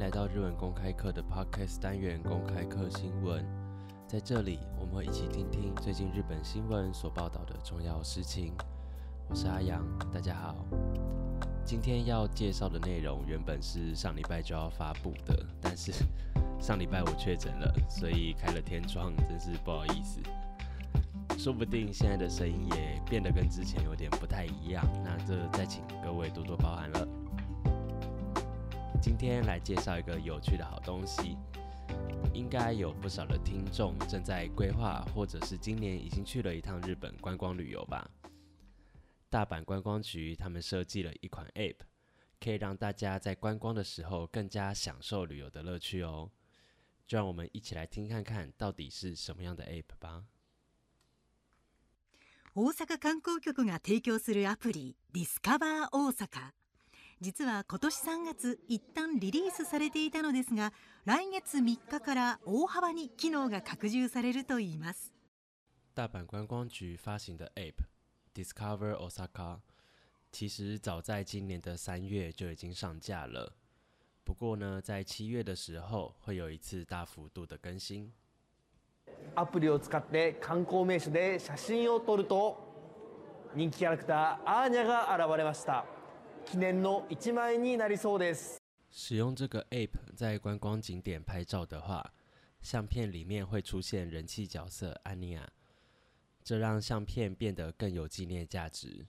来到日文公开课的 Podcast 单元公开课新闻，在这里我们会一起听听最近日本新闻所报道的重要事情。我是阿阳，大家好。今天要介绍的内容原本是上礼拜就要发布的，但是 上礼拜我确诊了，所以开了天窗，真是不好意思。说不定现在的声音也变得跟之前有点不太一样，那这再请各位多多包涵了。今天来介绍一个有趣的好东西，应该有不少的听众正在规划，或者是今年已经去了一趟日本观光旅游吧。大阪观光局他们设计了一款 App，可以让大家在观光的时候更加享受旅游的乐趣哦。就让我们一起来听看看到底是什么样的 App 吧。大阪観光局が提供するアプリ「Discover Osaka」。実は今年3月一旦リリースされていたのですが来月3日から大幅に機能が拡充されるといいます大阪观光局发行的 App Discover Osaka 其实早在今年的月就已经上架了，不过呢，在月的时候会有一次大幅度的更新。アプリを使って観光名所で写真を撮ると人気キャラクターアーニャが現れました。記念の一枚になりそうです。使用这个 app 在观光景点拍照的话，相片里面会出现人气角色安妮亚，这让相片变得更有纪念价值。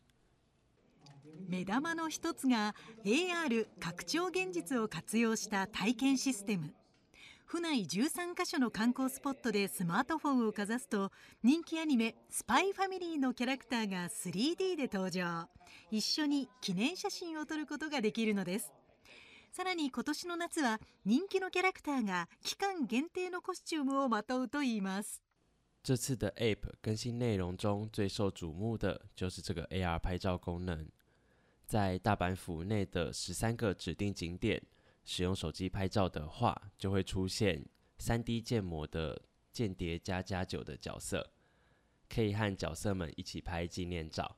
目玉の一つが AR 拡張現実を活用した体験システム。府内13カ所の観光スポットでスマートフォンをかざすと人気アニメ「スパイファミリー」のキャラクターが 3D で登場一緒に記念写真を撮ることができるのですさらに今年の夏は人気のキャラクターが期間限定のコスチュームをまとうといいます这次的 App 更新内容中最受瞩目的就是这个 AR 拍照功能在大阪府内的个指定景点使用手机拍照的话，就会出现三 D 建模的间谍加加九的角色，可以和角色们一起拍纪念照。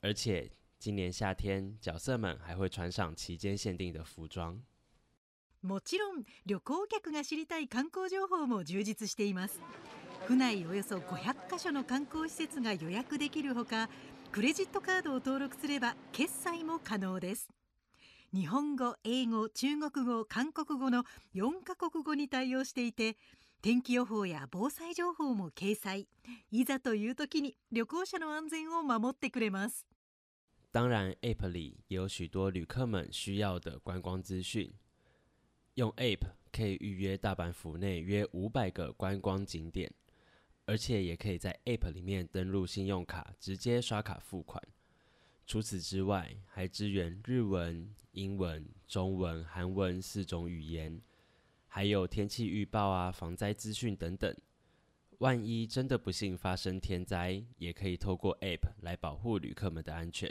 而且今年夏天，角色们还会穿上期间限定的服装。もちろん、旅行客が知りたい観光情報も充実しています。府内およそ500カ所の観光施設が予約できるほか、クレジットカードを登録すれば決済も可能です。日本語、英語、中国語、韓国語の4カ国語に対応していて、天気予報や防災情報も掲載。いざという時に旅行者の安全を守ってくれます。当然，App 里也有许多旅客们需要的观光资讯。用 App 可以预约大阪府内约五百个观光景点，而且也可以在 App 里面登录信用卡，直接刷卡付款。除此之外，还支援日文、英文、中文、韩文四种语言，还有天气预报啊、防灾资讯等等。万一真的不幸发生天灾，也可以透过 App 来保护旅客们的安全。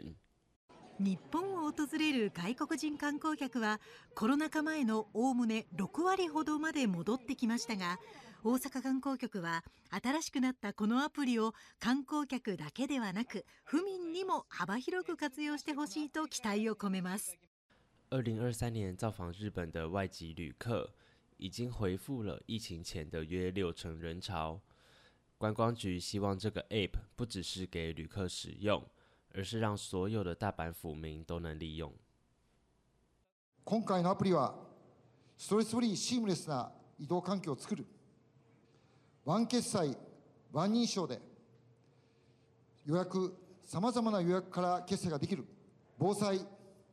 日本を訪れる外国人観光客はコロナ禍前のおおむね6割ほどまで戻ってきましたが大阪観光局は新しくなったこのアプリを観光客だけではなく府民にも幅広く活用してほしいと期待を込めます。2023年造访日本的外籍旅客已经回复了疫情前的六成人潮。观光局希望这个 App 不只是给旅客使用。而是让所有的大阪府民都能利用。今回のアプリは、ストレスフリーシームレスな移動環境を作る、ワン決済、ワン認証で、予約、さまざまな予約から決済ができる、防災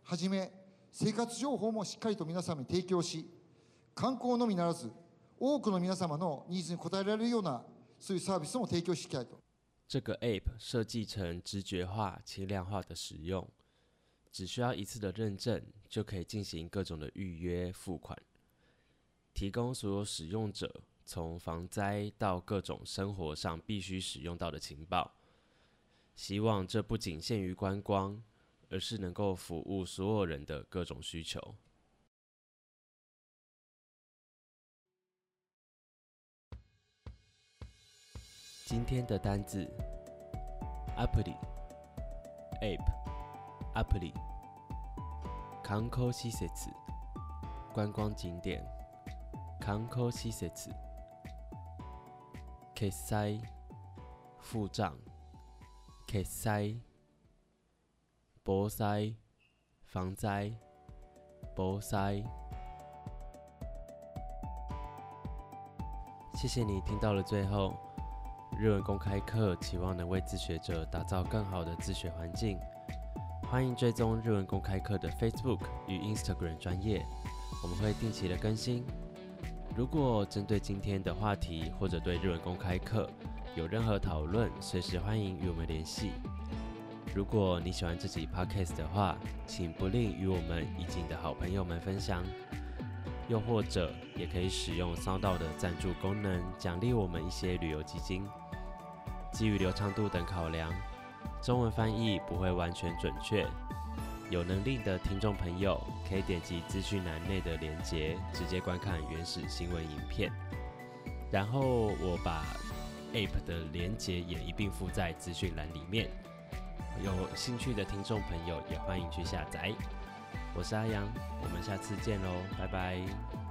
はじめ、生活情報もしっかりと皆様に提供し、観光のみならず、多くの皆様のニーズに応えられるような、そういうサービスも提供していきたいと。这个 App 设计成直觉化、轻量化的使用，只需要一次的认证就可以进行各种的预约、付款，提供所有使用者从防灾到各种生活上必须使用到的情报。希望这不仅限于观光，而是能够服务所有人的各种需求。今天的单字：app，app，app，e 口洗石池，观光景点，観光施設，決済，付副決済，塞，博塞，防灾，博塞。谢谢你听到了最后。日文公开课期望能为自学者打造更好的自学环境，欢迎追踪日文公开课的 Facebook 与 Instagram 专业，我们会定期的更新。如果针对今天的话题或者对日文公开课有任何讨论，随时欢迎与我们联系。如果你喜欢这集 Podcast 的话，请不吝与我们以及你的好朋友们分享，又或者也可以使用 Sound 的赞助功能，奖励我们一些旅游基金。基于流畅度等考量，中文翻译不会完全准确。有能力的听众朋友可以点击资讯栏内的链接，直接观看原始新闻影片。然后我把 App 的链接也一并附在资讯栏里面，有兴趣的听众朋友也欢迎去下载。我是阿阳，我们下次见喽，拜拜。